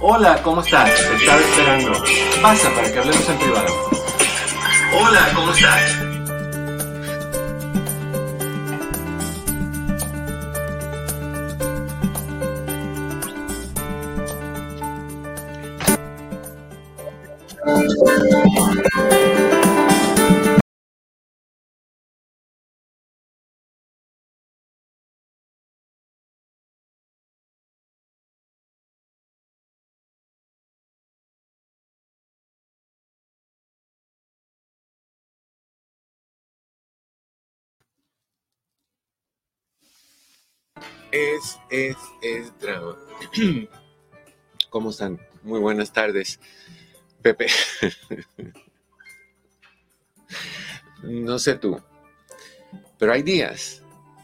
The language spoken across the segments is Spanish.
Hola, ¿cómo estás? Te estaba esperando. Pasa para que hablemos en privado. Hola, ¿cómo estás? Es, es, es drama. ¿Cómo están? Muy buenas tardes. Pepe. no sé tú, pero hay días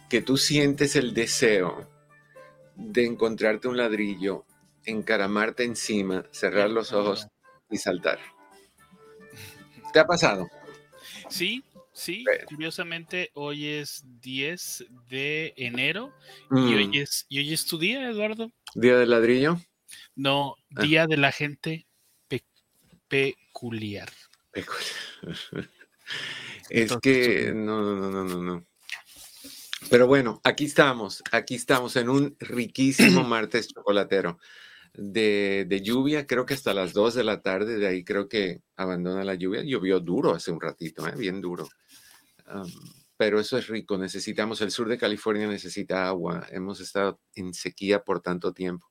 que tú sientes el deseo de encontrarte un ladrillo, encaramarte encima, cerrar los ojos y saltar. ¿Te ha pasado? Sí, Sí, curiosamente hoy es 10 de enero y, hoy Mm, es, y hoy es tu día, Eduardo. ¿Día del ladrillo? No, Ah. día de la gente pe- peculiar. Peculiar. Es Entonces, que no, no, no, no, no, no. Pero bueno, aquí estamos, aquí estamos en un riquísimo martes chocolatero de, de lluvia, creo que hasta las 2 de la tarde, de ahí creo que abandona la lluvia. Llovió duro hace un ratito, ¿eh? bien duro. Pero eso es rico, necesitamos, el sur de California necesita agua, hemos estado en sequía por tanto tiempo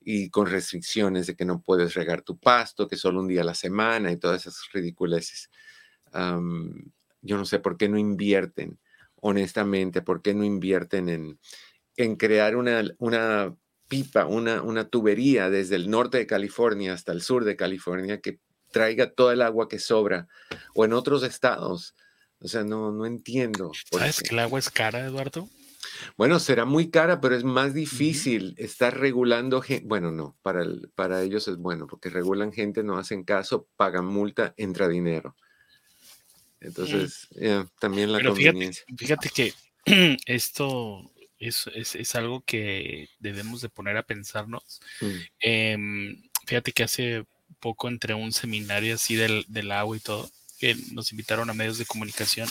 y con restricciones de que no puedes regar tu pasto, que solo un día a la semana y todas esas ridiculeces. Yo no sé por qué no invierten, honestamente, por qué no invierten en, en crear una, una pipa, una, una tubería desde el norte de California hasta el sur de California que traiga toda el agua que sobra o en otros estados. O sea, no, no entiendo. por ¿Sabes que el agua es cara, Eduardo? Bueno, será muy cara, pero es más difícil estar regulando gente. Bueno, no, para, el- para ellos es bueno, porque regulan gente, no hacen caso, pagan multa, entra dinero. Entonces, ya, también la Pero fíjate que esto es, es- es algo que debemos de poner a pensarnos. Mm, Em, fíjate que hace poco entré a un seminario así del, del agua y todo, que nos invitaron a medios de comunicación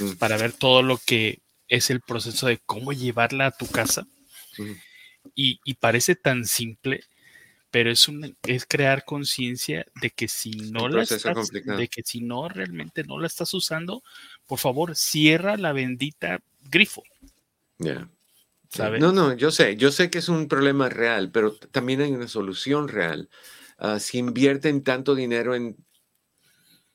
mm, para ver todo lo que es el proceso de cómo llevarla a tu casa. mm. Y, y parece tan simple, pero es, un, es crear conciencia de que si no la proceso estás, complicado. de que si no realmente no la estás usando, por favor, cierra la bendita grifo. No, no, yo sé, yo sé que es un problema real, pero también hay una solución real. Ah, si invierten tanto dinero en,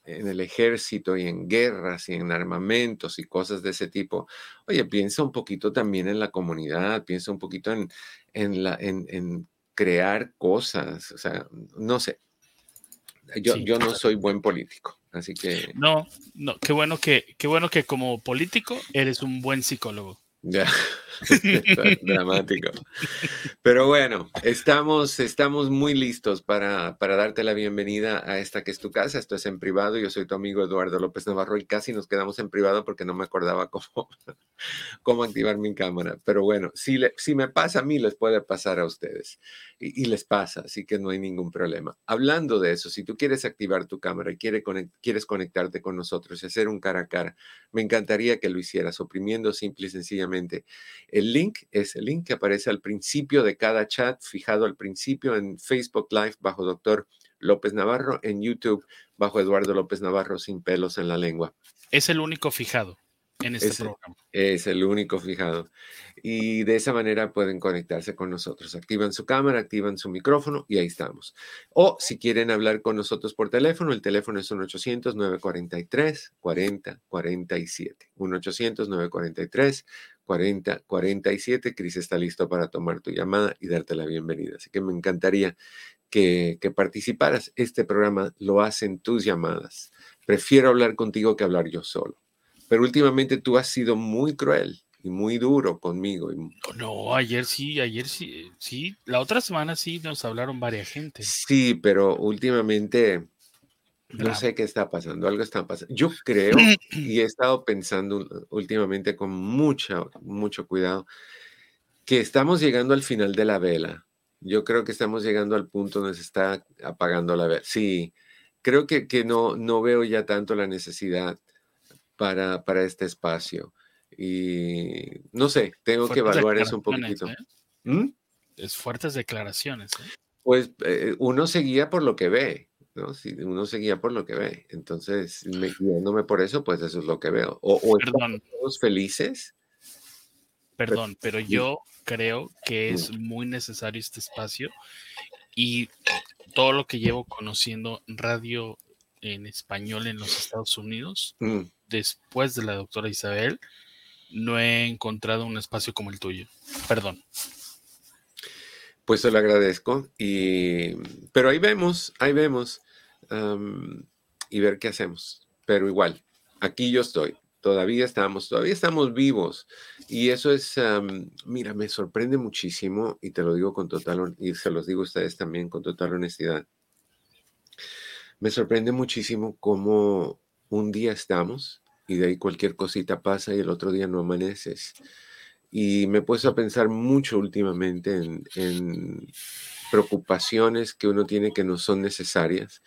en el ejército y en guerras y en armamentos y cosas de ese tipo, oye, piensa un poquito también en la comunidad, piensa un poquito en, en, la, en, en crear cosas, o sea, no sé. Yo, Sí. yo no soy buen político, así que No, no, qué bueno que, qué bueno que como político eres un buen psicólogo. Ya, dramático. Pero bueno, estamos, estamos muy listos para, para darte la bienvenida a esta que es tu casa. Esto es en privado. Yo soy tu amigo Eduardo López Navarro y casi nos quedamos en privado porque no me acordaba cómo, cómo activar mi cámara. Pero bueno, si, le- si me pasa a mí, les puede pasar a ustedes. Y, y les pasa, así que no hay ningún problema. Hablando de eso, si tú quieres activar tu cámara y quiere conec- quieres conectarte con nosotros y hacer un cara a cara, me encantaría que lo hicieras oprimiendo simple y sencillamente el link es el link que aparece al principio de cada chat, fijado al principio en Facebook Live bajo Doctor López Navarro, en YouTube bajo Eduardo López Navarro sin pelos en la lengua. Es el único fijado. en este programa. Es el único fijado. Y de esa manera pueden conectarse con nosotros. Activan su cámara, activan su micrófono y ahí estamos. O si quieren hablar con nosotros por teléfono, el teléfono es 1-800-943-4047. 1-800-943-4047. Cris está listo para tomar tu llamada y darte la bienvenida. Así que me encantaría que, que participaras. Este programa lo hacen tus llamadas. Prefiero hablar contigo que hablar yo solo. Pero últimamente tú has sido muy cruel y muy duro conmigo. No, ayer sí, ayer sí, sí. La otra semana sí nos hablaron varias gente. Sí, pero últimamente no sé qué está pasando, algo está pasando. Yo creo y he estado pensando últimamente con mucha, mucho cuidado que estamos llegando al final de la vela. Yo creo que estamos llegando al punto donde se está apagando la vela. Sí, creo que, que no, no veo ya tanto la necesidad para, para este espacio. Y no sé, tengo que evaluar eso un poquito. ¿eh? ¿Mm? Es fuertes declaraciones. ¿eh? Pues eh, uno seguía por lo que ve, ¿no? Si uno seguía por lo que ve. Entonces, me, guiándome por eso, pues eso es lo que veo. O, o Perdón. todos felices. Perdón, pero yo creo que es muy necesario este espacio y todo lo que llevo conociendo radio en español en los Estados Unidos, Mm. después de la doctora Isabel, no he encontrado un espacio como el tuyo. Perdón. Pues se lo agradezco. Y, pero ahí vemos, ahí vemos. Am, y ver qué hacemos. Pero igual, aquí yo estoy. Todavía estamos, todavía estamos vivos. Y eso es, am, mira, me sorprende muchísimo y te lo digo con total, y se los digo a ustedes también con total honestidad. Me sorprende muchísimo cómo un día estamos y de ahí cualquier cosita pasa y el otro día no amaneces. Y me he puesto a pensar mucho últimamente en, en preocupaciones que uno tiene que no son necesarias,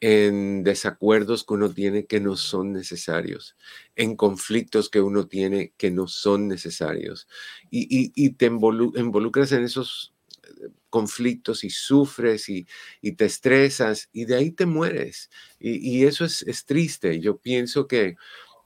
en desacuerdos que uno tiene que no son necesarios, en conflictos que uno tiene que no son necesarios. Y, y- y te involu- involucras en esos eh, conflictos y sufres y, te estresas y de ahí te mueres. Y, eso es, es triste. Yo pienso que,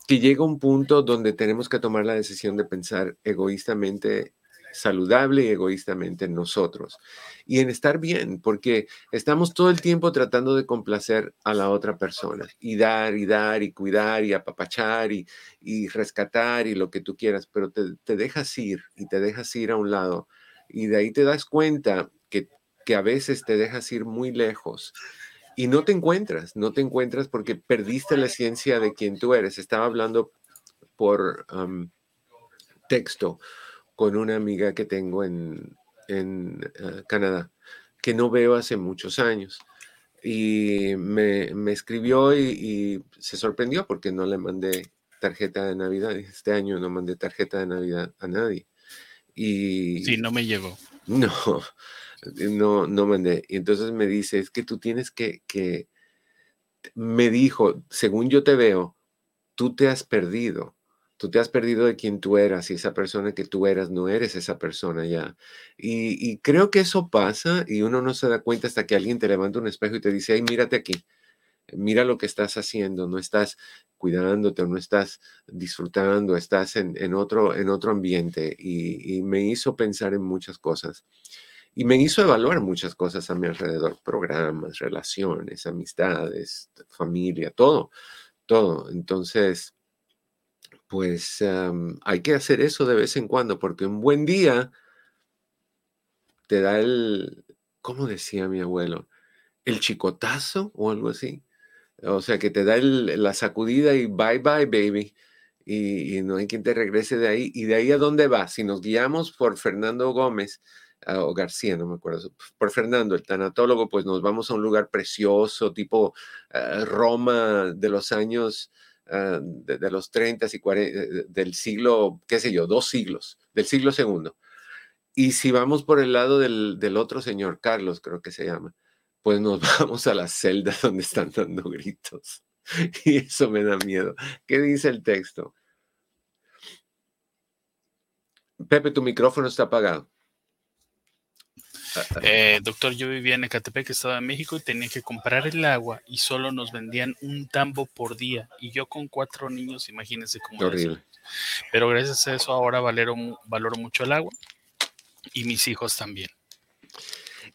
que llega un punto donde tenemos que tomar la decisión de pensar egoístamente saludable y egoístamente en nosotros y en estar bien, porque estamos todo el tiempo tratando de complacer a la otra persona y dar y dar y cuidar y apapachar y, y rescatar y lo que tú quieras, pero te, te dejas ir y te dejas ir a un lado y de ahí te das cuenta que, que a veces te dejas ir muy lejos y no te encuentras, no te encuentras porque perdiste la esencia de quien tú eres. Estaba hablando por am, texto con una amiga que tengo en, en eh, Canadá, que no veo hace muchos años. Y me, me escribió y, y se sorprendió porque no le mandé tarjeta de Navidad. Este año no mandé tarjeta de Navidad a nadie. Y Sí, no me llegó. no, no, no mandé. Y entonces me dice, es que tú tienes que, que, me dijo, según yo te veo, tú te has perdido. Tú te has perdido de quien tú eras y esa persona que tú eras no eres esa persona ya. Y, creo que eso pasa y uno no se da cuenta hasta que alguien te levanta un espejo y te dice, ay, mírate aquí, mira lo que estás haciendo, no estás cuidándote, no estás disfrutando, estás en, en otro, en otro ambiente. Y, y me hizo pensar en muchas cosas. Y me hizo evaluar muchas cosas a mi alrededor, programas, relaciones, amistades, familia, todo, todo. Entonces, pues am, hay que hacer eso de vez en cuando, porque un buen día te da el, ¿cómo decía mi abuelo? El chicotazo o algo así. O sea, que te da la sacudida y bye bye, baby. Y, no hay quien te regrese de ahí. ¿Y de ahí a dónde va? Si nos guiamos por Fernando Gómez ah, o García, no me acuerdo, por Fernando, el tanatólogo, pues nos vamos a un lugar precioso, tipo ah, Roma de los años, ah, de, de los 30 y 40, del siglo, qué sé yo, dos siglos, del siglo segundo. Y si vamos por el lado del, del otro señor, Carlos creo que se llama, pues nos vamos a la celda donde están dando gritos. Y eso me da miedo. ¿Qué dice el texto? Pepe, tu micrófono está apagado. Eh, doctor, yo vivía en Ecatepec, Estado de México, y tenía que comprar el agua y solo nos vendían un tambo por día. Y yo con cuatro niños, imagínense cómo Horrible. Pero gracias a eso ahora valoro, valoro mucho el agua y mis hijos también.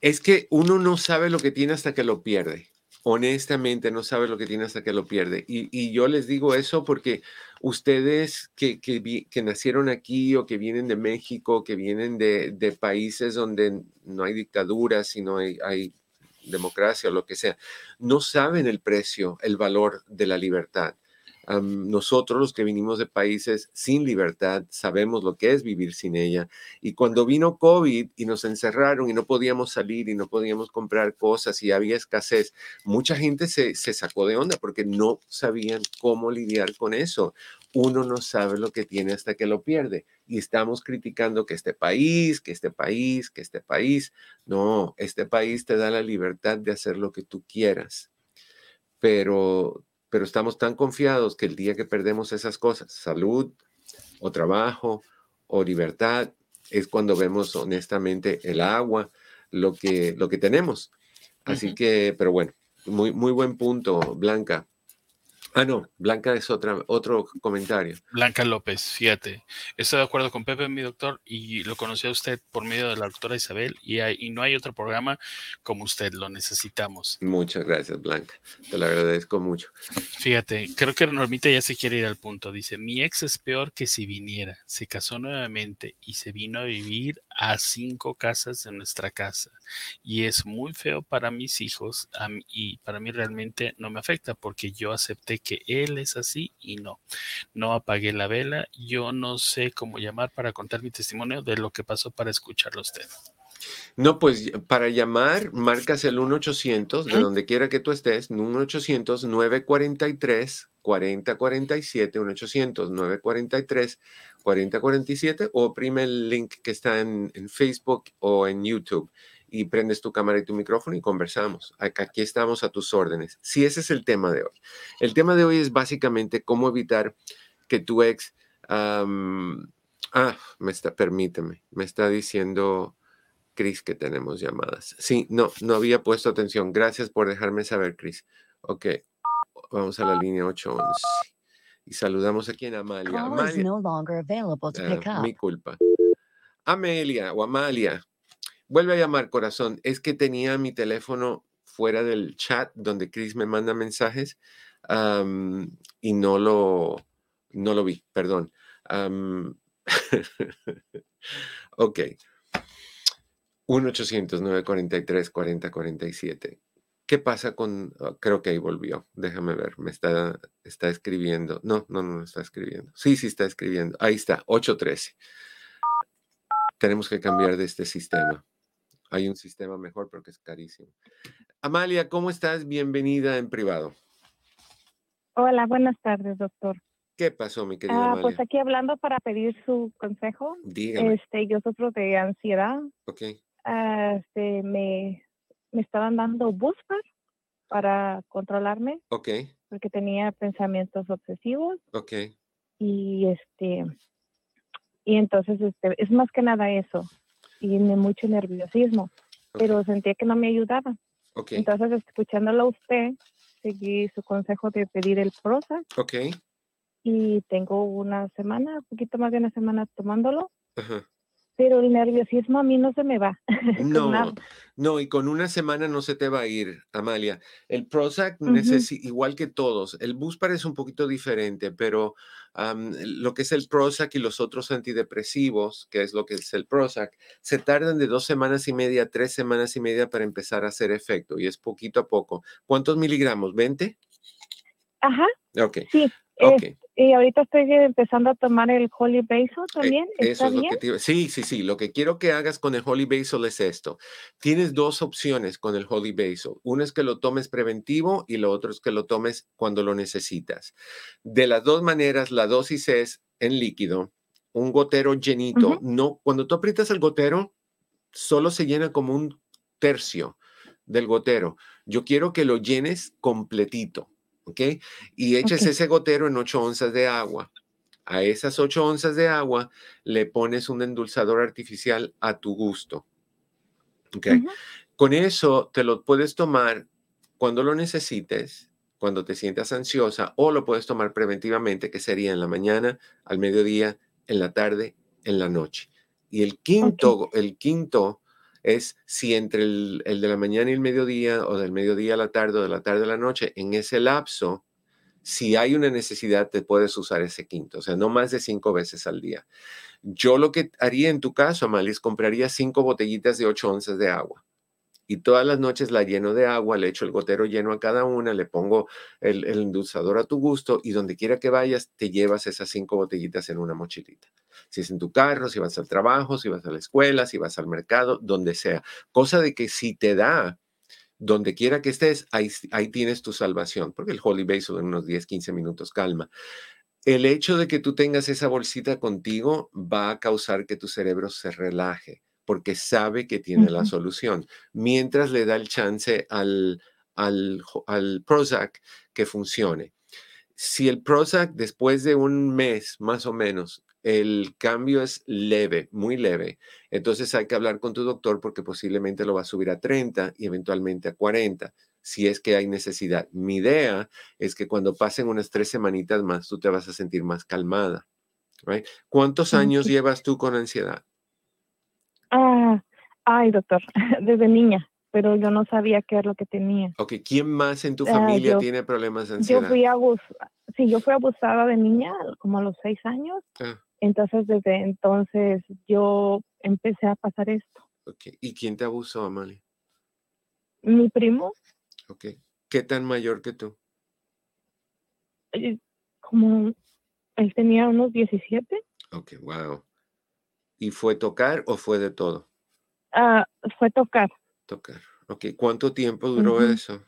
Es que uno no sabe lo que tiene hasta que lo pierde honestamente no sabe lo que tiene hasta que lo pierde. Y, yo les digo eso porque ustedes que, que, nacieron aquí o que vienen de México, que vienen de, de países donde no hay dictadura, sino hay, hay democracia o lo que sea, no saben el precio, el valor de la libertad nosotros los que vinimos de países sin libertad sabemos lo que es vivir sin ella. Y cuando vino COVID y nos encerraron y no podíamos salir y no podíamos comprar cosas y había escasez, mucha gente se, se sacó de onda porque no sabían cómo lidiar con eso. Uno no sabe lo que tiene hasta que lo pierde. Y estamos criticando que este país, que este país, que este país. No, este país te da la libertad de hacer lo que tú quieras. Pero pero estamos tan confiados que el día que perdemos esas cosas, salud o trabajo o libertad, es cuando vemos honestamente el agua, lo que, lo que tenemos. Así que, pero bueno, muy, muy buen punto, Blanca. Ah, no, Blanca es otra, otro comentario. Blanca López, fíjate. Estoy de acuerdo con Pepe, mi doctor, y lo conocí a usted por medio de la doctora Isabel, y, y no hay otro programa como usted, lo necesitamos. Muchas gracias, Blanca. Te lo agradezco mucho. Fíjate, creo que Normita ya se quiere ir al punto. Dice, mi ex es peor que si viniera. Se casó nuevamente y se vino a vivir a cinco casas de nuestra casa. Y es muy feo para mis hijos y para mí realmente no me afecta porque yo acepté que él es así y no. No apagué la vela. Yo no sé cómo llamar para contar mi testimonio de lo que pasó para escucharlo usted. No, pues para llamar, marcas el 1-800, de donde quiera que tú estés, 1-800-943. 4047, 1-800-943-4047 o oprime el link que está en, en, Facebook o en YouTube y prendes tu cámara y tu micrófono y conversamos. Aquí estamos a tus órdenes. Si ese es el tema de hoy. El tema de hoy es básicamente cómo evitar que tu ex... ah, me está, permíteme, me está diciendo Cris que tenemos llamadas. Sí, no, no había puesto atención. Gracias por dejarme saber, Cris. Ok, vamos a la línea 811. Y saludamos aquí en Amalia. Amalia. Ah, mi culpa. Amelia o Amalia, Vuelve a llamar, corazón. Es que tenía mi teléfono fuera del chat donde Chris me manda mensajes y no lo, no lo vi, perdón. ok. 1-800-943-4047. ¿Qué pasa con.? Ah, creo que ahí volvió. Déjame ver. Me está, está escribiendo. No, no, no está escribiendo. Sí, sí está escribiendo. Ahí está, 813. Tenemos que cambiar de este sistema. Hay un sistema mejor, pero que es carísimo. Amalia, ¿cómo estás? Bienvenida en privado. Hola, buenas tardes, doctor. ¿Qué pasó, mi querida ah, Pues aquí hablando para pedir su consejo. Dígame. Este, yo sufro de ansiedad. Ok. Ah, este, me, me estaban dando buscar para controlarme. Ok. Porque tenía pensamientos obsesivos. Ok. Y este, y entonces este, es más que nada eso y mucho nerviosismo, pero sentía que no me ayudaba. Entonces, escuchándolo a usted, seguí su consejo de pedir el Prozac. Ok. Y tengo una semana, un poquito más de una semana tomándolo. Ajá pero el nerviosismo a mí no se me va. No, no, y con una semana no se te va a ir, Amalia. El Prozac, igual que todos, el Buspar es un poquito diferente, pero lo que es el Prozac y los otros antidepresivos, que es lo que es el Prozac, se tardan de dos semanas y media, tres semanas y media para empezar a hacer efecto, y es poquito a poco. ¿Cuántos miligramos? ¿20? Ajá. Ok. Sí. Okay. y ahorita estoy empezando a tomar el Holy Basil e, también. ¿Está Eso es lo que sí, sí, sí. Lo que quiero que hagas con el Holy Basil es esto. Tienes dos opciones con el Holy Basil. Una es que lo tomes preventivo y lo otro es que lo tomes cuando lo necesitas. De las dos maneras, la dosis es en líquido, un gotero llenito. No, cuando tú aprietas el gotero, solo se llena como un tercio del gotero. Yo quiero que lo llenes completito. ¿Ok? Y eches ese gotero en 8 onzas de agua. A esas 8 onzas de agua le pones un endulzador artificial a tu gusto. Okay. Con eso te lo puedes tomar cuando lo necesites, cuando te sientas ansiosa, o lo puedes tomar preventivamente, que sería en la mañana, al mediodía, en la tarde, en la noche. Y el quinto, el quinto es si entre el, de la mañana y el mediodía, o del mediodía a la tarde, o de la tarde a la noche, en ese lapso, si hay una necesidad, te puedes usar ese quinto, o sea, no más de cinco veces al día. Yo lo que haría en tu caso, Amalis, compraría cinco botellitas de ocho onzas de agua y todas las noches la lleno de agua, le echo el gotero lleno a cada una, le pongo el, el endulzador a tu gusto y donde quiera que vayas, te llevas esas cinco botellitas en una mochilita. Si es en tu carro, si vas al trabajo, si vas a la escuela, si vas al mercado, donde sea. Cosa de que si te da, donde quiera que estés, ahí, ahí tienes tu salvación, porque el Holy Basil en unos 10, 15 minutos calma. El hecho de que tú tengas esa bolsita contigo va a causar que tu cerebro se relaje porque sabe que tiene la solución, mientras le da el chance al, al, al Prozac que funcione. Si el Prozac después de un mes más o menos el cambio es leve, muy leve. Entonces hay que hablar con tu doctor porque posiblemente lo va a subir a 30 y eventualmente a 40, si es que hay necesidad. Mi idea es que cuando pasen unas tres semanitas más, tú te vas a sentir más calmada. ¿Cuántos años llevas tú con ansiedad? Ah, ay, doctor, desde niña, pero yo no sabía qué es lo que tenía. Ok, ¿quién más en tu ah, familia tiene problemas de ansiedad? Yo fui abusada, sí, yo fui abusada de niña como a los seis años. Ah. Entonces, desde entonces yo empecé a pasar esto. ¿y quién te abusó, Amalia? Mi primo. Ok, ¿qué tan mayor que tú? Como él tenía unos 17. Ok, wow. ¿Y fue tocar o fue de todo? Ah, fue tocar. Tocar. Ok, ¿cuánto tiempo duró eso?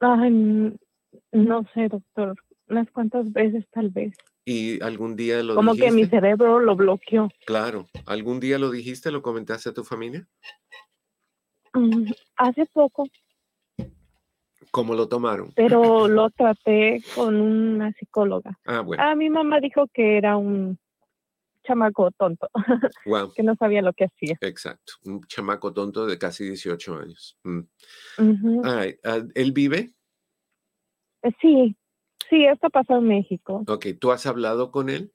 Ay, no sé, doctor. Unas cuantas veces tal vez. ¿Y algún día lo Como que mi cerebro lo bloqueó. Claro. ¿Algún día lo dijiste, lo comentaste a tu familia? Mm, hace poco. ¿Cómo lo tomaron? Pero lo traté con una psicóloga. Ah, bueno. Ah, mi mamá dijo que era un chamaco tonto, que no sabía lo que hacía. Exacto, un chamaco tonto de casi 18 años. Mm. Ah, ¿Él vive? Eh, sí, sí, esto pasó en México. Ok, ¿tú has hablado con él?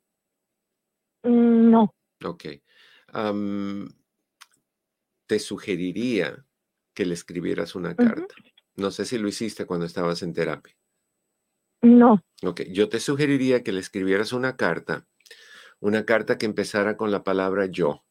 Mm, no. Ok. te sugeriría que le escribieras una carta. No sé si lo hiciste cuando estabas en terapia. No. Ok, yo te sugeriría que le escribieras una carta una carta que empezara con la palabra yo.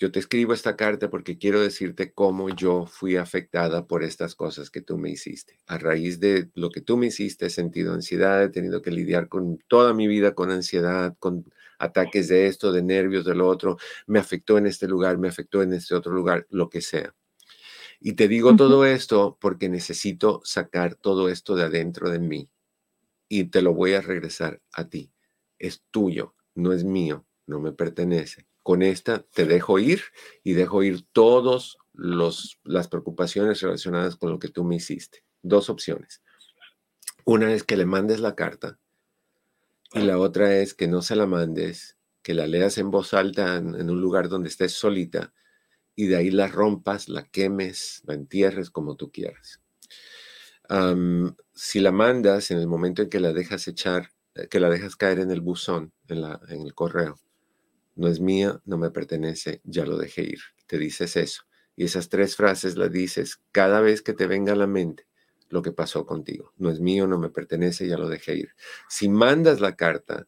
Yo te escribo esta carta porque quiero decirte cómo yo fui afectada por estas cosas que tú me hiciste. A raíz de lo que tú me hiciste, he sentido ansiedad, he tenido que lidiar con toda mi vida con ansiedad, con ataques de esto, de nervios, de lo otro. Me afectó en este lugar, me afectó en este otro lugar, lo que sea. Y te digo todo esto porque necesito sacar todo esto de adentro de mí y te lo voy a regresar a ti. Es tuyo no es mío, no me pertenece. Con esta te dejo ir y dejo ir todas las preocupaciones relacionadas con lo que tú me hiciste. Dos opciones. Una es que le mandes la carta y la otra es que no se la mandes, que la leas en voz alta en, un lugar donde estés solita y de ahí la rompas, la quemes, la entierres como tú quieras. si la mandas en el momento en que la dejas echar eh, que la dejas caer en el buzón, en, la, en el correo. No es mía, no me pertenece, ya lo dejé ir. Te dices eso. Y esas tres frases las dices cada vez que te venga a la mente lo que pasó contigo. No es mío, no me pertenece, ya lo dejé ir. Si mandas la carta,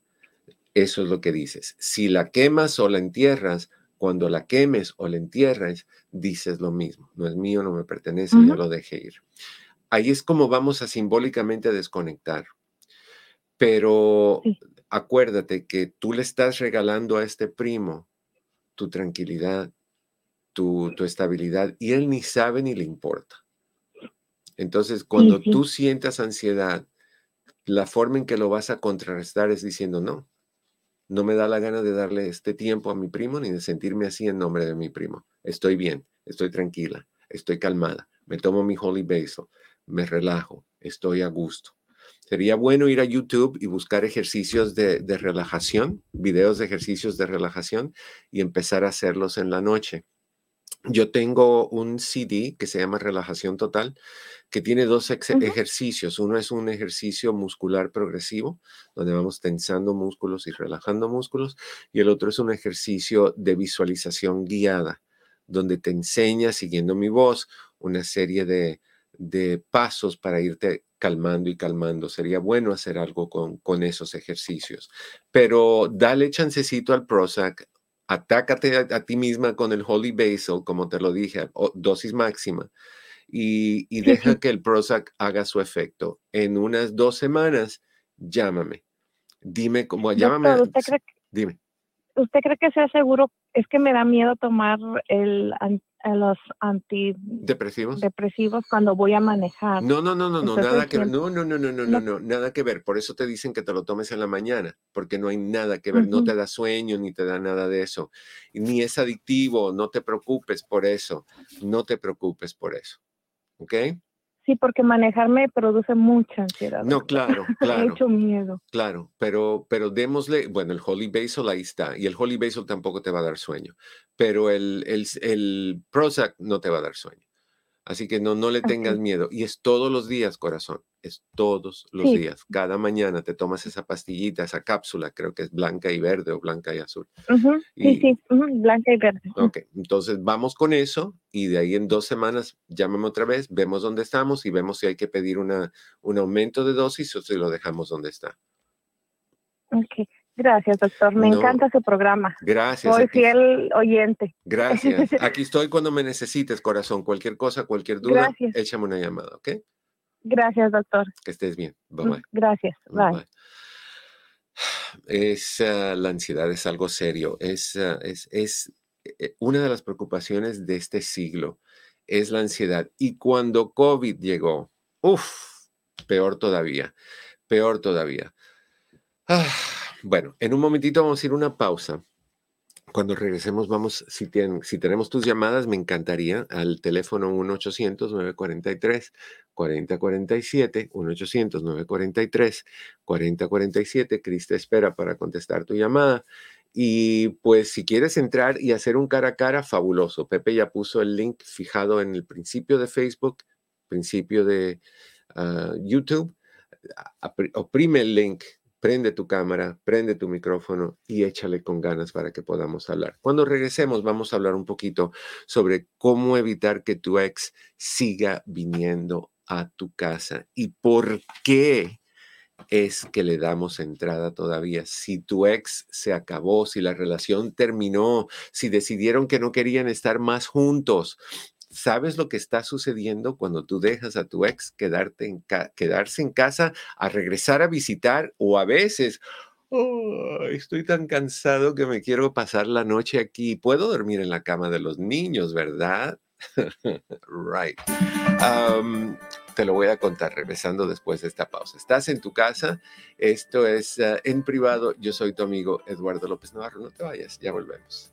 eso es lo que dices. Si la quemas o la entierras, cuando la quemes o la entierras, dices lo mismo. No es mío, no me pertenece, ya lo dejé ir. Ahí es como vamos a simbólicamente desconectar. Pero acuérdate que tú le estás regalando a este primo tu tranquilidad, tu, estabilidad, y él ni sabe ni le importa. Entonces, cuando tú sientas ansiedad, la forma en que lo vas a contrarrestar es diciendo, no, no me da la gana de darle este tiempo a mi primo ni de sentirme así en nombre de mi primo. Estoy bien, estoy tranquila, estoy calmada, me tomo mi holy basil, me relajo, estoy a gusto. Sería bueno ir a YouTube y buscar ejercicios de, relajación, videos de ejercicios de relajación y empezar a hacerlos en la noche. yo tengo un CD que se llama Relajación Total, que tiene dos ejercicios. Uno es un ejercicio muscular progresivo, donde vamos tensando músculos y relajando músculos, y el otro es un ejercicio de visualización guiada, donde te enseña, siguiendo mi voz, una serie de, pasos para irte calmando y calmando. Sería bueno hacer algo con, con esos ejercicios. Pero dale chancecito al Prozac, atácate a, ti misma con el Holy Basil, como te lo dije, dosis máxima, y, deja que el Prozac haga su efecto. En unas dos semanas, llámame. Dime cómo, llámame. dime. ¿Usted cree que sea seguro? Es que me da miedo tomar el los antidepresivos depresivos cuando voy a manejar. No, no, no, no, no, nada que ver. No, no, no, no, no, no, no, nada que ver. Por eso te dicen que te lo tomes en la mañana, porque no hay nada que ver. No te da sueño ni te da nada de eso. Ni es adictivo. No te preocupes por eso. No te preocupes por eso. ¿Ok? Sí, porque manejar me produce mucha ansiedad. No, claro, claro. mucho miedo. Claro, pero, pero démosle, bueno, el Holy Basil ahí está, y el Holy Basil tampoco te va a dar sueño, pero el, el, el Prozac no te va a dar sueño. Así que no, no le tengas miedo. Y es todos los días, corazón. Es todos los días. Cada mañana te tomas esa pastillita, esa cápsula, creo que es blanca y verde o blanca y azul. sí, sí, blanca y verde. Ok, entonces vamos con eso y de ahí en dos semanas llámame otra vez, vemos dónde estamos y vemos si hay que pedir una, un aumento de dosis o si lo dejamos donde está. Ok. Gracias, doctor. Me encanta su programa. Gracias. Soy fiel oyente. Gracias. Aquí estoy cuando me necesites, corazón. Cualquier cosa, cualquier duda, échame una llamada, ¿ok? Gracias, doctor. Que estés bien. Bye bye. Gracias. Bye. Es, ah, la ansiedad es algo serio. Es, ah, es, es eh, una de las preocupaciones de este siglo. Es la ansiedad. Y cuando COVID llegó, uff, peor todavía. Peor todavía. Ah bueno, en un momentito vamos a ir a una pausa. Cuando regresemos, vamos, si, si tenemos tus llamadas, me encantaría al teléfono 1-800-943-4047, 1-800-943-4047. Cris te espera para contestar tu llamada. Y pues si quieres entrar y hacer un cara a cara, fabuloso. Pepe ya puso el link fijado en el principio de Facebook, principio de ah, YouTube. Oprime el link prende tu cámara, prende tu micrófono y échale con ganas para que podamos hablar. Cuando regresemos vamos a hablar un poquito sobre cómo evitar que tu ex siga viniendo a tu casa y por qué es que le damos entrada todavía. Si tu ex se acabó, si la relación terminó, si decidieron que no querían estar más juntos, ¿Sabes lo que está sucediendo cuando tú dejas a tu ex quedarse en casa a regresar a visitar o a veces, estoy tan cansado que me quiero pasar la noche aquí. Puedo dormir en la cama de los niños, ¿verdad? right. te lo voy a contar regresando después de esta pausa. Estás en tu casa, esto es ah, en privado. Yo soy tu amigo Eduardo López Navarro. No te vayas, ya volvemos.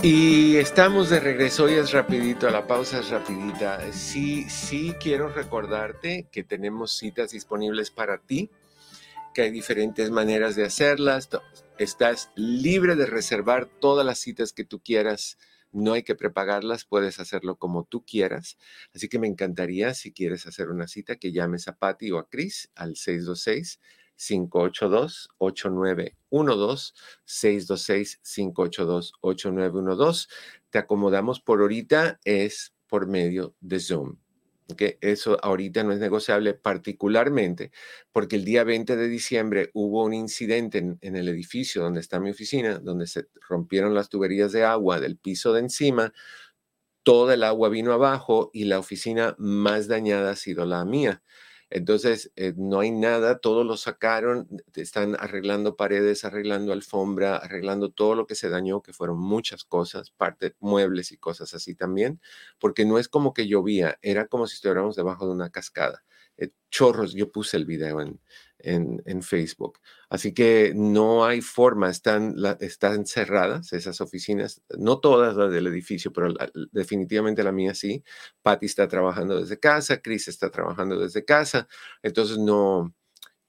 Y estamos de regreso, y es rapidito, la pausa es rapidita. Sí, sí quiero recordarte que tenemos citas disponibles para ti, que hay diferentes maneras de hacerlas. Estás libre de reservar todas las citas que tú quieras. No hay que prepagarlas, puedes hacerlo como tú quieras. Así que me encantaría, si quieres hacer una cita, que llames a Patty o a Chris al 626 626-582-8912, 626-582-8912. Te acomodamos por ahorita, es por medio de Zoom que eso ahorita no es negociable, particularmente porque el día 20 de diciembre hubo un incidente en, en, el edificio donde está mi oficina, donde se rompieron las tuberías de agua del piso de encima, toda el agua vino abajo y la oficina más dañada ha sido la mía. Entonces, eh, no hay nada, todo lo sacaron, están arreglando paredes, arreglando alfombra, arreglando todo lo que se dañó, que fueron muchas cosas, parte muebles y cosas así también, porque no es como que llovía, era como si estuviéramos debajo de una cascada. Eh, chorros, yo puse el video en, en, Facebook. Así que no hay forma, están, están cerradas esas oficinas, no todas las del edificio, pero definitivamente la mía sí. Patty está trabajando desde casa, Chris está trabajando desde casa, entonces no,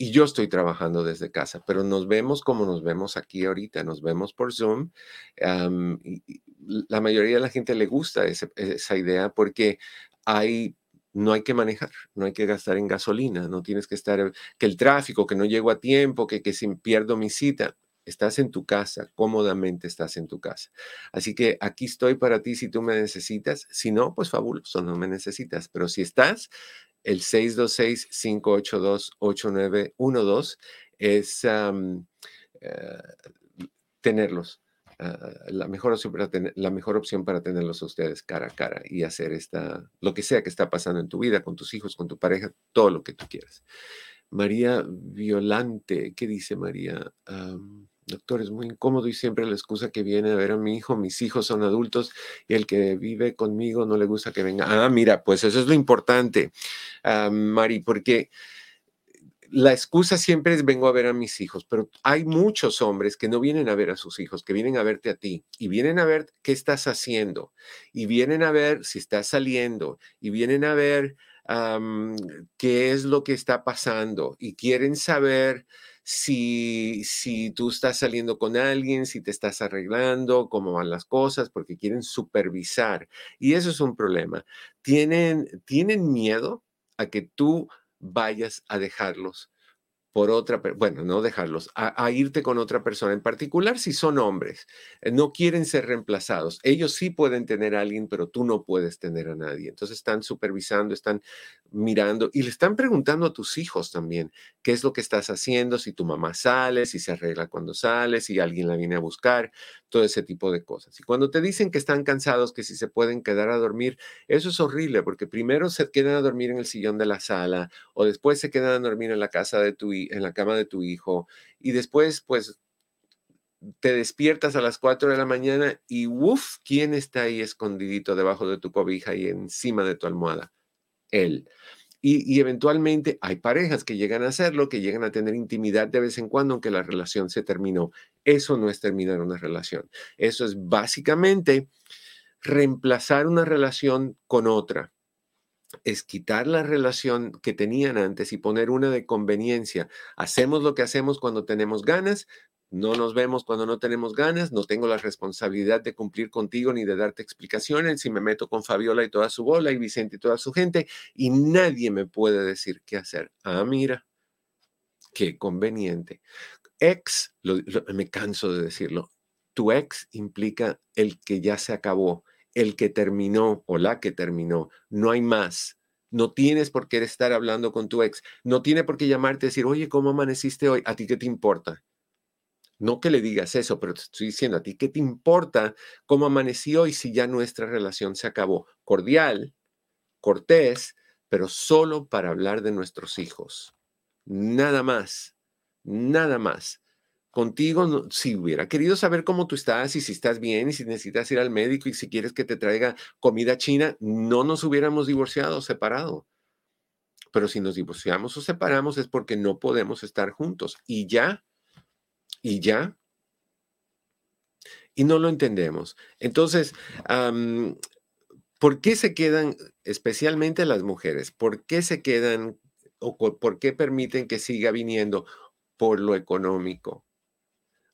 y yo estoy trabajando desde casa, pero nos vemos como nos vemos aquí ahorita, nos vemos por Zoom. la mayoría de la gente le gusta esa idea porque hay no hay que manejar, no hay que gastar en gasolina, no tienes que estar, que el tráfico, que no llego a tiempo, que, que si pierdo mi cita, estás en tu casa, cómodamente estás en tu casa. Así que aquí estoy para ti si tú me necesitas, si no, pues fabuloso, no me necesitas, pero si estás, el 626-582-8912 es eh, tenerlos Ah, la, mejor opción para tener, la mejor opción para tenerlos a ustedes cara a cara y hacer esta, lo que sea que está pasando en tu vida, con tus hijos, con tu pareja, todo lo que tú quieras. María Violante, ¿qué dice María? doctor, es muy incómodo y siempre la excusa que viene a ver a mi hijo, mis hijos son adultos y el que vive conmigo no le gusta que venga. Ah, mira, pues eso es lo importante, uh, Mari, porque la excusa siempre es vengo a ver a mis hijos, pero hay muchos hombres que no vienen a ver a sus hijos, que vienen a verte a ti y vienen a ver qué estás haciendo y vienen a ver si estás saliendo y vienen a ver qué es lo que está pasando y quieren saber si, si tú estás saliendo con alguien, si te estás arreglando, cómo van las cosas, porque quieren supervisar. Y eso es un problema. Tienen, tienen miedo a que tú vayas a dejarlos por otra, bueno, no dejarlos, a, irte con otra persona, en particular si son hombres, eh, no quieren ser reemplazados. Ellos sí pueden tener a alguien, pero tú no puedes tener a nadie. Entonces están supervisando, están mirando y le están preguntando a tus hijos también qué es lo que estás haciendo, si tu mamá sale, si se arregla cuando sale, si alguien la viene a buscar, todo ese tipo de cosas. Y cuando te dicen que están cansados, que si se pueden quedar a dormir, eso es horrible porque primero se quedan a dormir en el sillón de la sala o después se quedan a dormir en la casa de tu en la cama de tu hijo y después pues te despiertas a las 4 de la mañana y uff, ¿quién está ahí escondidito debajo de tu cobija y encima de tu almohada? Él. Y, eventualmente hay parejas que llegan a hacerlo, que llegan a tener intimidad de vez en cuando, aunque la relación se terminó. Eso no es terminar una relación. Eso es básicamente reemplazar una relación con otra. Es quitar la relación que tenían antes y poner una de conveniencia. Hacemos lo que hacemos cuando tenemos ganas, no nos vemos cuando no tenemos ganas, no tengo la responsabilidad de cumplir contigo ni de darte explicaciones si me meto con Fabiola y toda su bola y Vicente y toda su gente y nadie me puede decir qué hacer. Ah, mira, qué conveniente. Ex, me canso de decirlo, tu ex implica el que ya se acabó, el que terminó o la que terminó, no hay más. No tienes por qué estar hablando con tu ex. No tiene por qué llamarte y decir, oye, ¿cómo amaneciste hoy? ¿A ti qué te importa? No que le digas eso, pero te estoy diciendo a ti, ¿qué te importa cómo amaneció y si ya nuestra relación se acabó? Cordial, cortés, pero solo para hablar de nuestros hijos. Nada más, nada más. Contigo, si hubiera querido saber cómo tú estás y si estás bien y si necesitas ir al médico y si quieres que te traiga comida china, no nos hubiéramos divorciado, separado. Pero si nos divorciamos o separamos es porque no podemos estar juntos y ya y ya. Y no lo entendemos. Entonces, ¿por qué se quedan, especialmente las mujeres, por qué se quedan o por qué permiten que siga viniendo? Por lo económico.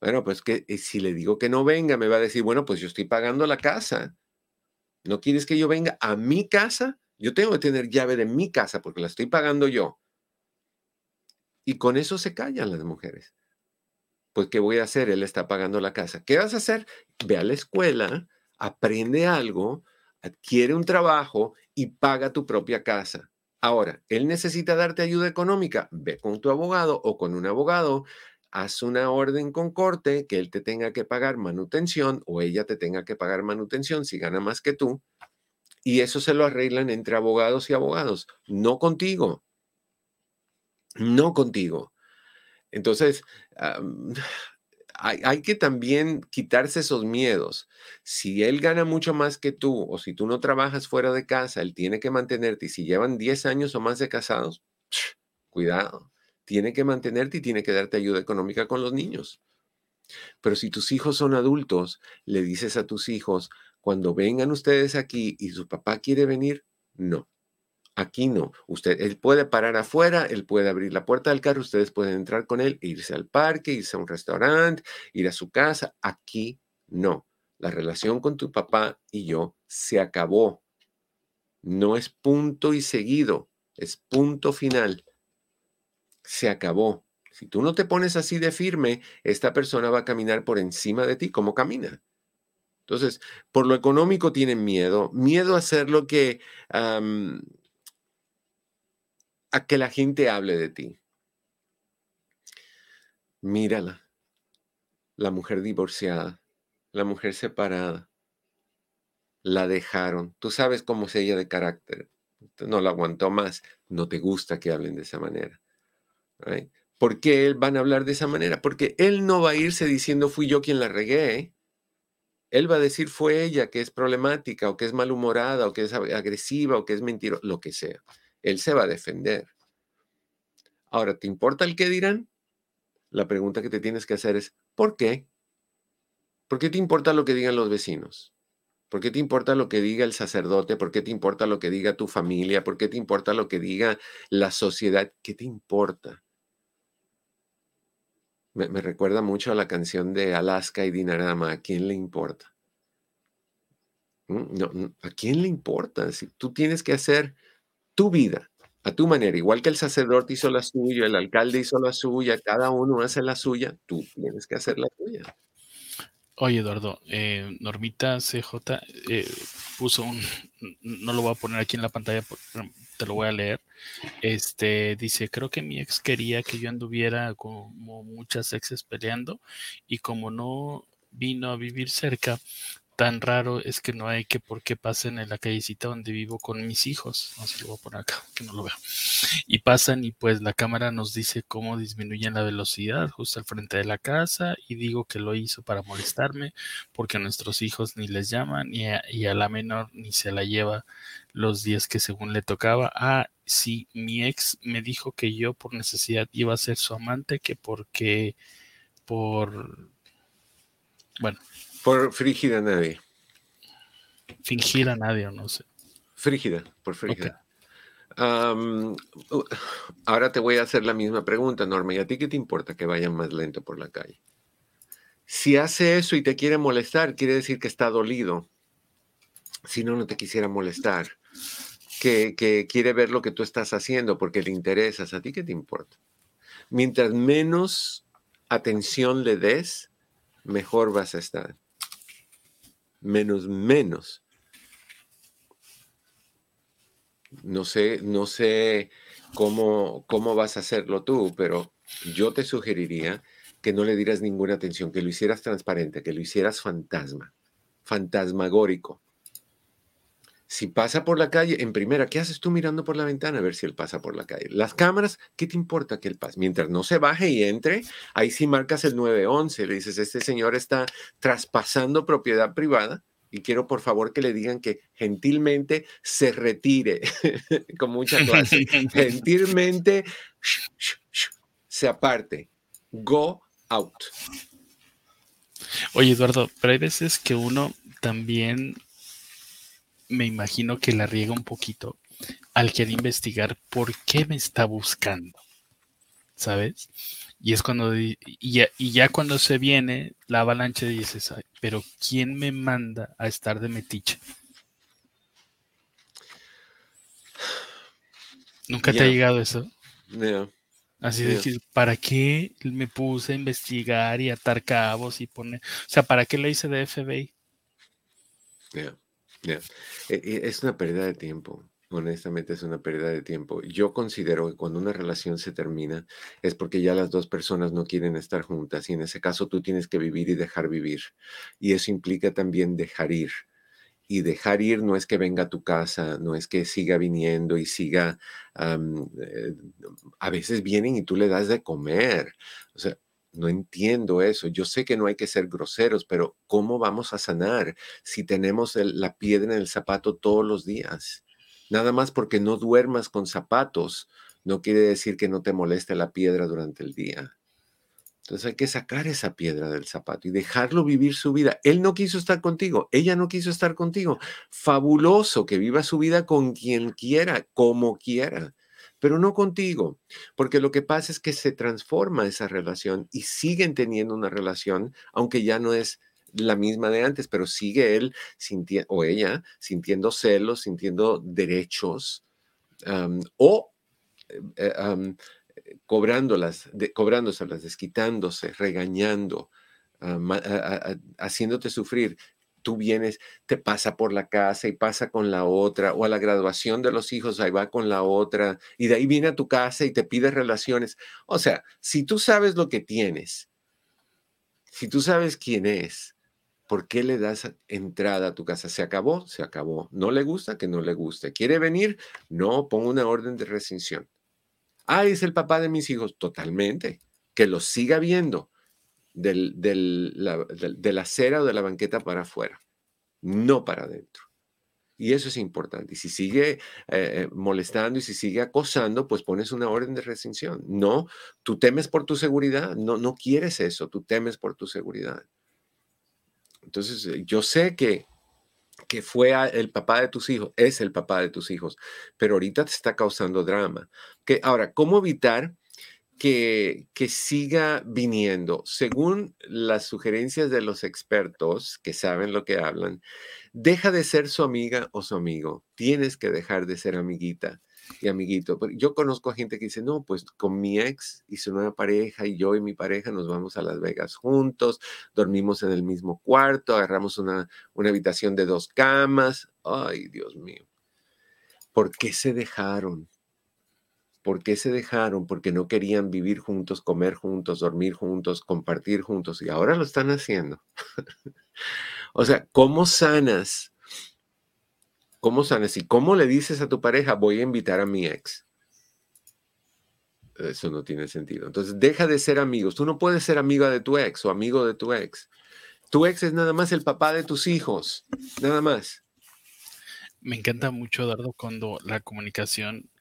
Bueno, pues que eh, si le digo que no venga, me va a decir, bueno, pues yo estoy pagando la casa. ¿No quieres que yo venga a mi casa? Yo tengo que tener llave de mi casa porque la estoy pagando yo. Y con eso se callan las mujeres. Pues, ¿qué voy a hacer? Él está pagando la casa. ¿Qué vas a hacer? Ve a la escuela, aprende algo, adquiere un trabajo y paga tu propia casa. Ahora, él necesita darte ayuda económica. Ve con tu abogado o con un abogado, haz una orden con corte que él te tenga que pagar manutención o ella te tenga que pagar manutención si gana más que tú. Y eso se lo arreglan entre abogados y abogados, no contigo. No contigo. Entonces, hay, que también quitarse esos miedos. Si él gana mucho más que tú o si tú no trabajas fuera de casa, él tiene que mantenerte. Y si llevan 10 años o más de casados, cuidado, tiene que mantenerte y tiene que darte ayuda económica con los niños. Pero si tus hijos son adultos, le dices a tus hijos, cuando vengan ustedes aquí y su papá quiere venir, no. Aquí no. Usted, él puede parar afuera, él puede abrir la puerta del carro, ustedes pueden entrar con él, irse al parque, irse a un restaurante, ir a su casa. Aquí no. La relación con tu papá y yo se acabó. No es punto y seguido, es punto final. Se acabó. Si tú no te pones así de firme, esta persona va a caminar por encima de ti como camina. Entonces, por lo económico tienen miedo, miedo a hacer lo que a que la gente hable de ti. Mírala, la mujer divorciada, la mujer separada, la dejaron. Tú sabes cómo es ella de carácter. No la aguantó más. No te gusta que hablen de esa manera. ¿Por qué él van a hablar de esa manera? Porque él no va a irse diciendo fui yo quien la regué. Él va a decir fue ella que es problemática o que es malhumorada o que es agresiva o que es mentirosa, lo que sea él se va a defender. Ahora, ¿te importa el qué dirán? La pregunta que te tienes que hacer es, ¿por qué? ¿Por qué te importa lo que digan los vecinos? ¿Por qué te importa lo que diga el sacerdote? ¿Por qué te importa lo que diga tu familia? ¿Por qué te importa lo que diga la sociedad? ¿Qué te importa? Me, recuerda mucho a la canción de Alaska y Dinarama. ¿A quién le importa? ¿Mm? ¿A quién le importa? Si tú tienes que hacer tu vida a tu manera, igual que el sacerdote hizo la suya, el alcalde hizo la suya, cada uno hace la suya, tú tienes que hacer la tuya. Oye, Eduardo, eh, Normita CJ eh, puso un, no lo voy a poner aquí en la pantalla, te lo voy a leer. Este dice: Creo que mi ex quería que yo anduviera como muchas exes peleando, y como no vino a vivir cerca, tan raro es que no hay que por qué pasen en la callecita donde vivo con mis hijos. No sé, lo voy a poner acá, que no lo veo. Y pasan y pues la cámara nos dice cómo disminuyen la velocidad justo al frente de la casa y digo que lo hizo para molestarme porque nuestros hijos ni les llaman y a, y a la menor ni se la lleva los días que según le tocaba. Ah, sí, mi ex me dijo que yo por necesidad iba a ser su amante, que porque por... Bueno, por frígida nadie. Fingir a nadie, no sé. Frígida, por frígida. ahora te voy a hacer la misma pregunta, Norma. ¿Y a ti qué te importa que vayan más lento por la calle? Si hace eso y te quiere molestar, quiere decir que está dolido. Si no, no te quisiera molestar. Que, que quiere ver lo que tú estás haciendo porque le interesas. ¿A ti qué te importa? Mientras menos atención le des, mejor vas a estar menos menos. No sé, no sé cómo, cómo vas a hacerlo tú, pero yo te sugeriría que no le dieras ninguna atención, que lo hicieras transparente, que lo hicieras fantasma, fantasmagórico. Si pasa por la calle, en primera, ¿qué haces tú mirando por la ventana a ver si él pasa por la calle? Las cámaras, ¿qué te importa que él pase? Mientras no se baje y entre, ahí sí marcas el 911, le dices, este señor está traspasando propiedad privada y quiero por favor que le digan que gentilmente se retire, con mucha clase, gentilmente se aparte, go out. Oye Eduardo, pero hay veces que uno también me imagino que la riega un poquito al querer investigar por qué me está buscando. ¿Sabes? Y es cuando, y ya, cuando se viene la avalancha dices, pero ¿quién me manda a estar de metiche? ¿Nunca te ha llegado eso? Así de que, ¿para qué me puse a investigar y atar cabos y poner, o sea, ¿para qué lo hice de FBI? Ya, ya. E, e, es una pérdida de tiempo. Honestamente es una pérdida de tiempo. Yo considero que cuando una relación se termina es porque ya las dos personas no quieren estar juntas y en ese caso tú tienes que vivir y dejar vivir. Y eso implica también dejar ir y dejar ir no es que venga a tu casa, no es que siga viniendo y siga, eh, a veces vienen y tú le das de comer. O sea, no entiendo eso. Yo sé que no hay que ser groseros, pero ¿cómo vamos a sanar si tenemos la piedra en el zapato todos los días? Nada más porque no duermas con zapatos, no quiere decir que no te moleste la piedra durante el día. Entonces hay que sacar esa piedra del zapato y dejarlo vivir su vida. Él no quiso estar contigo, ella no quiso estar contigo. Fabuloso que viva su vida con quien quiera, como quiera, pero no contigo, porque lo que pasa es que se transforma esa relación y siguen teniendo una relación, aunque ya no es la misma de antes, pero sigue él o ella sintiendo celos, sintiendo derechos o eh, eh, cobrándolas, de, cobrándoselas, desquitándose, regañando, haciéndote sufrir. Tú vienes, te pasa por la casa y pasa con la otra, o a la graduación de los hijos, ahí va con la otra, y de ahí viene a tu casa y te pide relaciones. O sea, si tú sabes lo que tienes, si tú sabes quién es, ¿por qué le das entrada a tu casa? ¿Se acabó? Se acabó. ¿No le gusta? Que no le guste. ¿Quiere venir? No, pongo una orden de restricción. Ah, es el papá de mis hijos. Totalmente. Que lo siga viendo del, de la acera o de la banqueta para afuera, no para adentro. Y eso es importante. Y si sigue eh, eh, molestando y si sigue acosando, pues pones una orden de restricción. No, tú temes por tu seguridad. No, no quieres eso. Tú temes por tu seguridad. Entonces, eh, yo sé que que fue el papá de tus hijos, es el papá de tus hijos, pero ahorita te está causando drama. Que, ahora, ¿cómo evitar que, siga viniendo? Según las sugerencias de los expertos que saben lo que hablan, deja de ser su amiga o su amigo. Tienes que dejar de ser amiguita y amiguito. Yo conozco a gente que dice, no, pues con mi ex y su nueva pareja y yo y mi pareja nos vamos a Las Vegas juntos, dormimos en el mismo cuarto, agarramos una, una habitación de dos camas. Ay, Dios mío. ¿Por qué se dejaron? ¿Por qué se dejaron? Porque no querían vivir juntos, comer juntos, dormir juntos, compartir juntos y ahora lo están haciendo. o sea, ¿cómo sanas ¿Cómo sanes? ¿Y cómo le dices a tu pareja, voy a invitar a mi ex? Eso no tiene sentido. Entonces, deja de ser amigos. Tú no puedes ser amiga de tu ex o amigo de tu ex. Tu ex es nada más el papá de tus hijos, nada más. Me encanta mucho, Eduardo, cuando la comunicación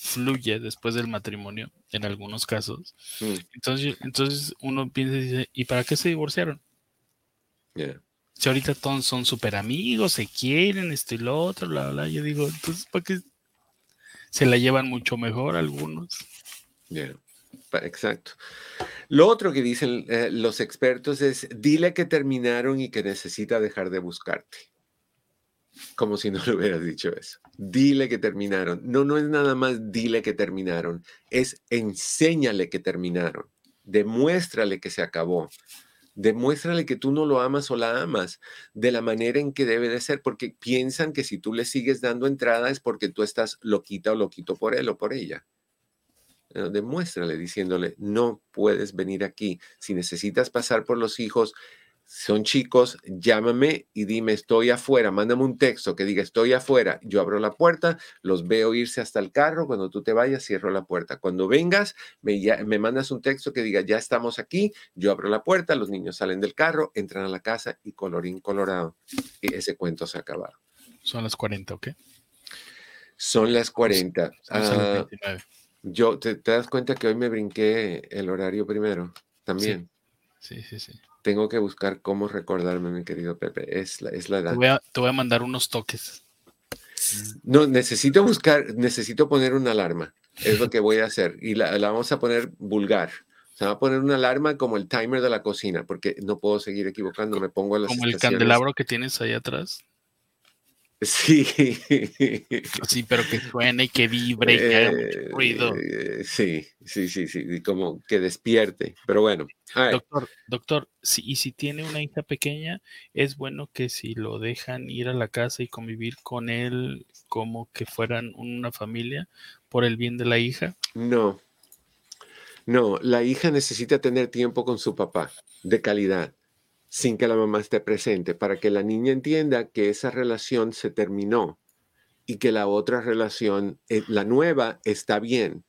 fluye después del matrimonio, en algunos casos. Mm. Entonces, entonces uno piensa y dice, ¿y para qué se divorciaron? si ahorita todos son súper amigos, se quieren, esto y lo otro, bla, bla, yo digo, entonces, ¿para qué se la llevan mucho mejor algunos? exacto. Lo otro que dicen eh, los expertos es, dile que terminaron y que necesita dejar de buscarte. Como si no le hubieras dicho eso. Dile que terminaron. No, no es nada más dile que terminaron, es enséñale que terminaron. Demuéstrale que se acabó. Demuéstrale que tú no lo amas o la amas de la manera en que debe de ser, porque piensan que si tú le sigues dando entrada es porque tú estás loquita o loquito por él o por ella. Demuéstrale diciéndole, no puedes venir aquí. Si necesitas pasar por los hijos, son chicos, llámame y dime, estoy afuera, mándame un texto que diga, estoy afuera, yo abro la puerta, los veo irse hasta el carro, cuando tú te vayas, cierro la puerta. Cuando vengas, me, me mandas un texto que diga, ya estamos aquí, yo abro la puerta, los niños salen del carro, entran a la casa y colorín colorado. Y ese cuento se acaba. Son las 40, ¿ok? Son las 40. Ah, yo, te, das cuenta que hoy me brinqué el horario primero? También. sí, sí. sí tengo que buscar cómo recordarme, mi querido Pepe. Es la, es la edad. Te voy, a, mandar unos toques. No, necesito buscar, necesito poner una alarma. Es lo que voy a hacer. Y la, vamos a poner vulgar. Se va a poner una alarma como el timer de la cocina, porque no puedo seguir equivocando. Me pongo a las Como el candelabro que tienes ahí atrás. Sí. Sí, pero que suene y que vibre y que haga mucho eh, ruido. sí, sí, sí, sí, como que despierte. Pero bueno. Doctor, doctor, y si tiene una hija pequeña, es bueno que si lo dejan ir a la casa y convivir con él como que fueran una familia por el bien de la hija. No. No, la hija necesita tener tiempo con su papá de calidad sin que la mamá esté presente, para que la niña entienda que esa relación se terminó y que la otra relación, eh, la nueva, está bien.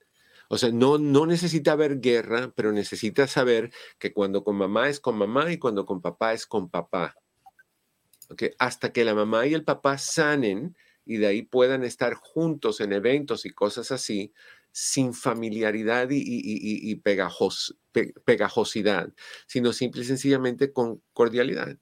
O sea, no, no necesita haber guerra, pero necesita saber que cuando con mamá es con mamá y cuando con papá es con papá. ¿Okay? Hasta que la mamá y el papá sanen y de ahí puedan estar juntos en eventos y cosas así, sin familiaridad y, pegajosidad, sino simple y sencillamente con cordialidad.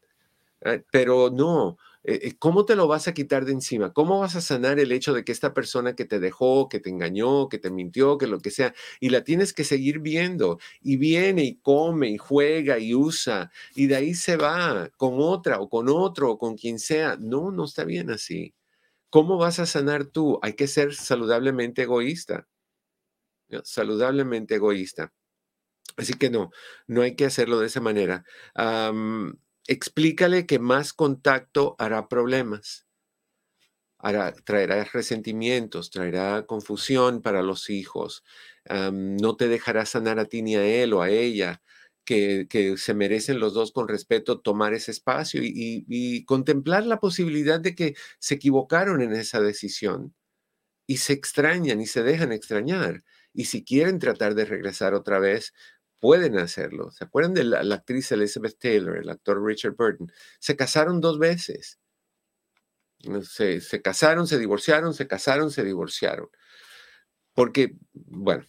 Pero no, eh, eh, ¿cómo te lo vas a quitar de encima? ¿Cómo vas a sanar el hecho de que esta persona que te dejó, que te engañó, que te mintió, que lo que sea, y la tienes que seguir viendo, y viene y come y juega y usa, y de ahí se va con otra o con otro o con quien sea? No, no está bien así. ¿Cómo vas a sanar tú? Hay que ser saludablemente egoísta saludablemente egoísta. Así que no, no hay que hacerlo de esa manera. explícale que más contacto hará problemas, hará, traerá resentimientos, traerá confusión para los hijos, no te dejará sanar a ti ni a él o a ella. Que, se merecen los dos con respeto tomar ese espacio y contemplar la posibilidad de que se equivocaron en esa decisión y se extrañan y se dejan extrañar y si quieren tratar de regresar otra vez, pueden hacerlo. ¿Se acuerdan de la, actriz Elizabeth Taylor, el actor Richard Burton? Se casaron dos veces. Se, se casaron, se divorciaron, se casaron, se divorciaron. Porque, bueno,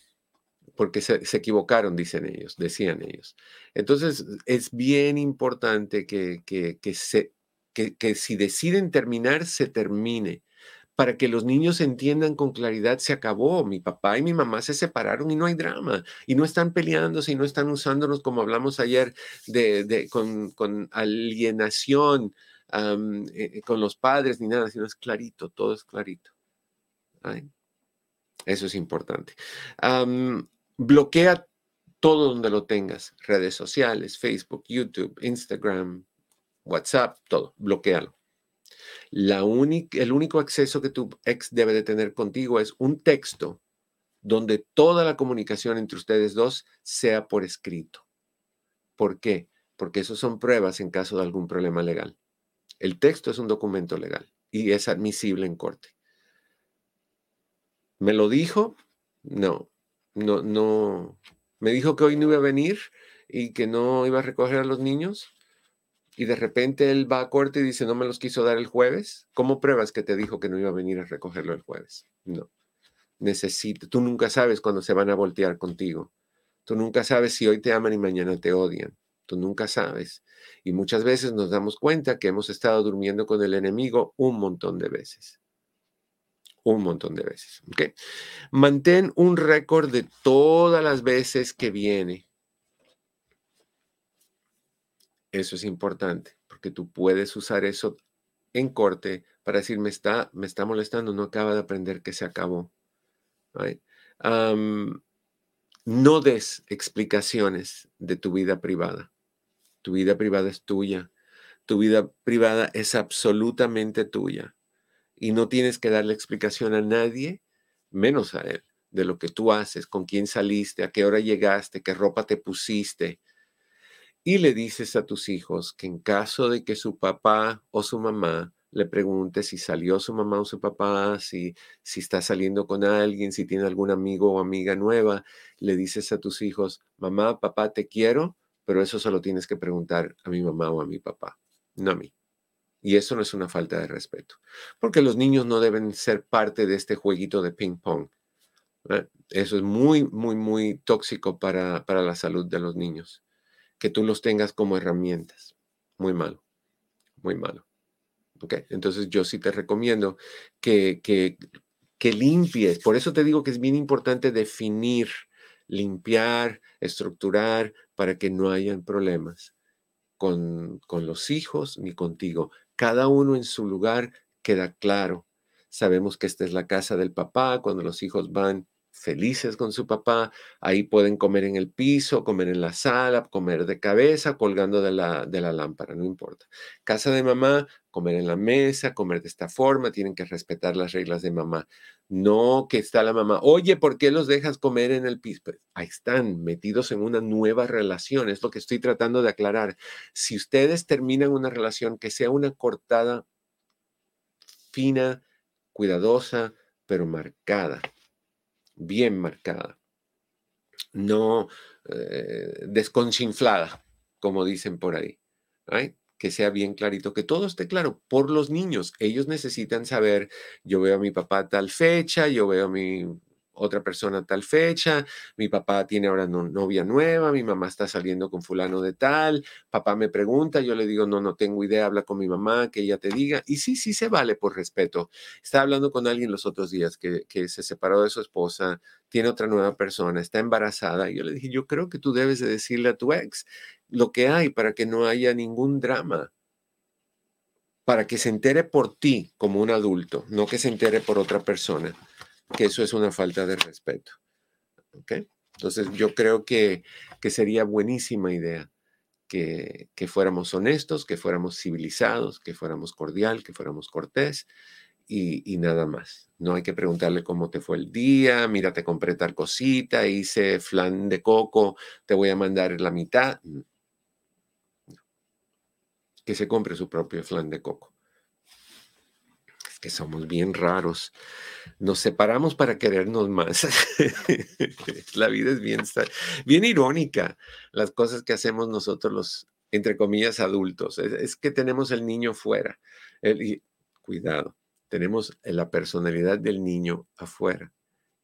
porque se, equivocaron, dicen ellos, decían ellos. Entonces, es bien importante que, que, que, se, que si deciden terminar, se termine para que los niños entiendan con claridad, se acabó, mi papá y mi mamá se separaron y no hay drama, y no están peleándose y no están usándonos como hablamos ayer de, con, alienación eh, eh, con los padres ni nada, sino es clarito, todo es clarito. Eso es importante. bloquea todo donde lo tengas, redes sociales, Facebook, YouTube, Instagram, WhatsApp, todo, bloquealo. La el único acceso que tu ex debe de tener contigo es un texto donde toda la comunicación entre ustedes dos sea por escrito. ¿Por qué? Porque eso son pruebas en caso de algún problema legal. El texto es un documento legal y es admisible en corte. ¿Me lo dijo? No, no, no. ¿Me dijo que hoy no iba a venir y que no iba a recoger a los niños? Y de repente él va a corte y dice, no me los quiso dar el jueves, ¿cómo pruebas que te dijo que no iba a venir a recogerlo el jueves? No. Necesito, tú nunca sabes cuándo se van a voltear contigo. Tú nunca sabes si hoy te aman y mañana te odian. Tú nunca sabes. Y muchas veces nos damos cuenta que hemos estado durmiendo con el enemigo un montón de veces. Un montón de veces. ¿okay? Mantén un récord de todas las veces que viene eso es importante, porque tú puedes usar eso en corte para decir, me está, me está molestando, no acaba de aprender que se acabó. no des explicaciones de tu vida privada. Tu vida privada es tuya. Tu vida privada es absolutamente tuya. Y no tienes que darle explicación a nadie, menos a él, de lo que tú haces, con quién saliste, a qué hora llegaste, qué ropa te pusiste, y le dices a tus hijos que en caso de que su papá o su mamá le pregunte si salió su mamá o su papá, si, si está saliendo con alguien, si tiene algún amigo o amiga nueva, le dices a tus hijos, mamá, papá, te quiero, pero eso solo tienes que preguntar a mi mamá o a mi papá, no a mí. Y eso no es una falta de respeto, porque los niños no deben ser parte de este jueguito de ping pong. Eso es muy, muy, muy tóxico para, para la salud de los niños que tú los tengas como herramientas. Muy malo, muy malo. ¿Ok? Entonces yo sí te recomiendo que, que, que limpies. Por eso te digo que es bien importante definir, limpiar, estructurar para que no hayan problemas con, con los hijos ni contigo. Cada uno en su lugar, queda claro. Sabemos que esta es la casa del papá, cuando los hijos van felices con su papá, ahí pueden comer en el piso, comer en la sala, comer de cabeza, colgando de la, de la lámpara, no importa. Casa de mamá, comer en la mesa, comer de esta forma, tienen que respetar las reglas de mamá. No que está la mamá, oye, ¿por qué los dejas comer en el piso? Pues, ahí están metidos en una nueva relación, es lo que estoy tratando de aclarar. Si ustedes terminan una relación que sea una cortada fina, cuidadosa, pero marcada bien marcada, no eh, desconchinflada, como dicen por ahí. Que sea bien clarito, que todo esté claro por los niños. Ellos necesitan saber, yo veo a mi papá tal fecha, yo veo a mi otra persona tal fecha, mi papá tiene ahora novia nueva, mi mamá está saliendo con fulano de tal, papá me pregunta, yo le digo, no, no tengo idea, habla con mi mamá, que ella te diga, y sí, sí se vale por respeto. Estaba hablando con alguien los otros días que, se separó de su esposa, tiene otra nueva persona, está embarazada, y yo le dije, yo creo que tú debes de decirle a tu ex lo que hay para que no haya ningún drama para que se entere por ti como un adulto, no que se entere por otra persona que eso es una falta de respeto. ¿Ok? Entonces yo creo que, que sería buenísima idea que, que, fuéramos honestos, que fuéramos civilizados, que fuéramos cordial, que fuéramos cortés y, y, nada más. No hay que preguntarle cómo te fue el día, mira, te compré tal cosita, hice flan de coco, te voy a mandar la mitad. Que se compre su propio flan de coco que somos bien raros. Nos separamos para querernos más. la vida es bien, bien irónica, las cosas que hacemos nosotros los, entre comillas, adultos. Es, que tenemos el niño fuera. y, cuidado, tenemos la personalidad del niño afuera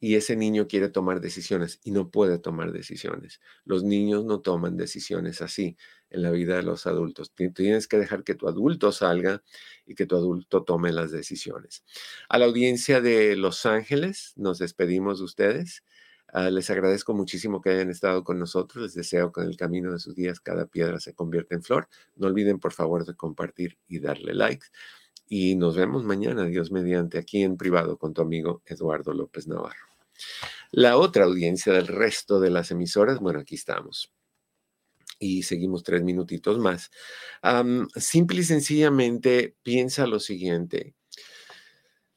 y ese niño quiere tomar decisiones y no puede tomar decisiones. Los niños no toman decisiones así en la vida de los adultos. Tienes que dejar que tu adulto salga y que tu adulto tome las decisiones. A la audiencia de Los Ángeles, nos despedimos de ustedes. Ah, les agradezco muchísimo que hayan estado con nosotros. Les deseo que en el camino de sus días cada piedra se convierta en flor. No olviden, por favor, de compartir y darle like. Y nos vemos mañana, Dios mediante, aquí en privado con tu amigo Eduardo López Navarro. La otra audiencia del resto de las emisoras, bueno, aquí estamos. Y seguimos tres minutitos más. simple y sencillamente piensa lo siguiente.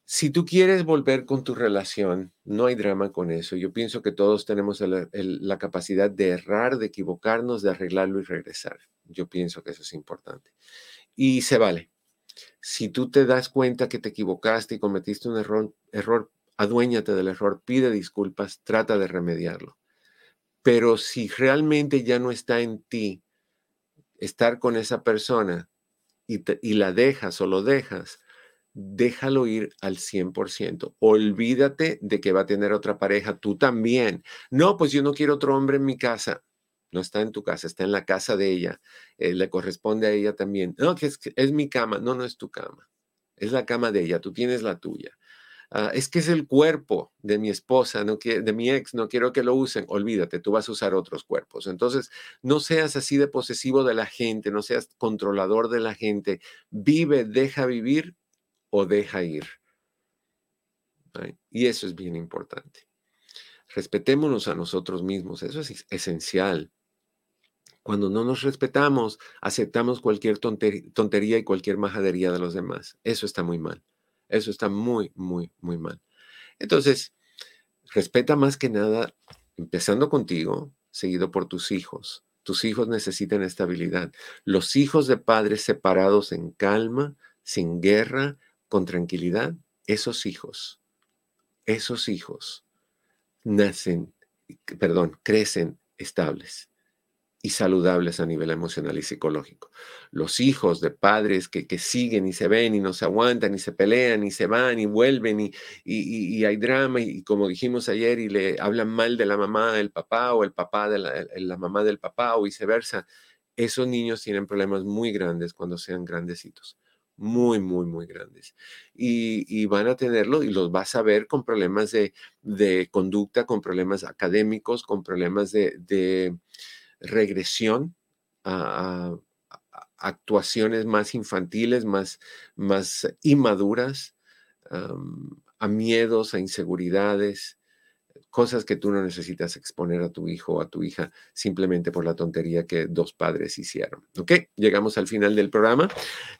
Si tú quieres volver con tu relación, no hay drama con eso. Yo pienso que todos tenemos la capacidad de errar, de equivocarnos, de arreglarlo y regresar. Yo pienso que eso es importante. Y se vale. Si tú te das cuenta que te equivocaste y cometiste un error, error aduéñate del error, pide disculpas, trata de remediarlo. Pero si realmente ya no está en ti estar con esa persona y, la dejas o lo dejas, déjalo ir al 100%. Olvídate de que va a tener otra pareja, tú también. No, pues yo no quiero otro hombre en mi casa. No está en tu casa, está en la casa de ella. Eh, le corresponde a ella también. No, que es, es mi cama. No, no es tu cama. Es la cama de ella. Tú tienes la tuya. Ah, es que es el cuerpo de mi esposa, no de mi ex, no quiero que lo usen. Olvídate, tú vas a usar otros cuerpos. Entonces, no seas así de posesivo de la gente, no seas controlador de la gente. Vive, deja vivir o deja ir. Y eso es bien importante. Respetémonos a nosotros mismos, eso es esencial. Cuando no nos respetamos, aceptamos cualquier tontería y cualquier majadería de los demás. Eso está muy mal. Eso está muy, muy, muy mal. Entonces, respeta más que nada, empezando contigo, seguido por tus hijos. Tus hijos necesitan estabilidad. Los hijos de padres separados en calma, sin guerra, con tranquilidad, esos hijos, esos hijos nacen, perdón, crecen estables y saludables a nivel emocional y psicológico. Los hijos de padres que, que, siguen y se ven y no se aguantan y se pelean y se van y vuelven y, y, hay drama y, como dijimos ayer y le hablan mal de la mamá del papá o el papá de la, mamá del papá o viceversa, esos niños tienen problemas muy grandes cuando sean grandecitos muy, muy, muy grandes. Y, y, van a tenerlo y los vas a ver con problemas de, de conducta, con problemas académicos, con problemas de regresión a, actuaciones más infantiles, más, más inmaduras, a miedos, a inseguridades, cosas que tú no necesitas exponer a tu hijo o a tu hija simplemente por la tontería que dos padres hicieron. ¿Ok? Llegamos al final del programa.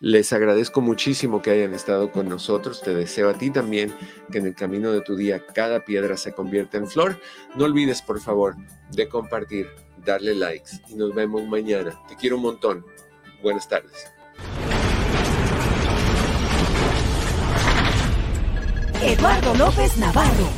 Les agradezco muchísimo que hayan estado con nosotros. Te deseo a ti también que en el camino de tu día cada piedra se convierta en flor. No olvides, por favor, de compartir, darle likes y nos vemos mañana. Te quiero un montón. Buenas tardes. Eduardo López Navarro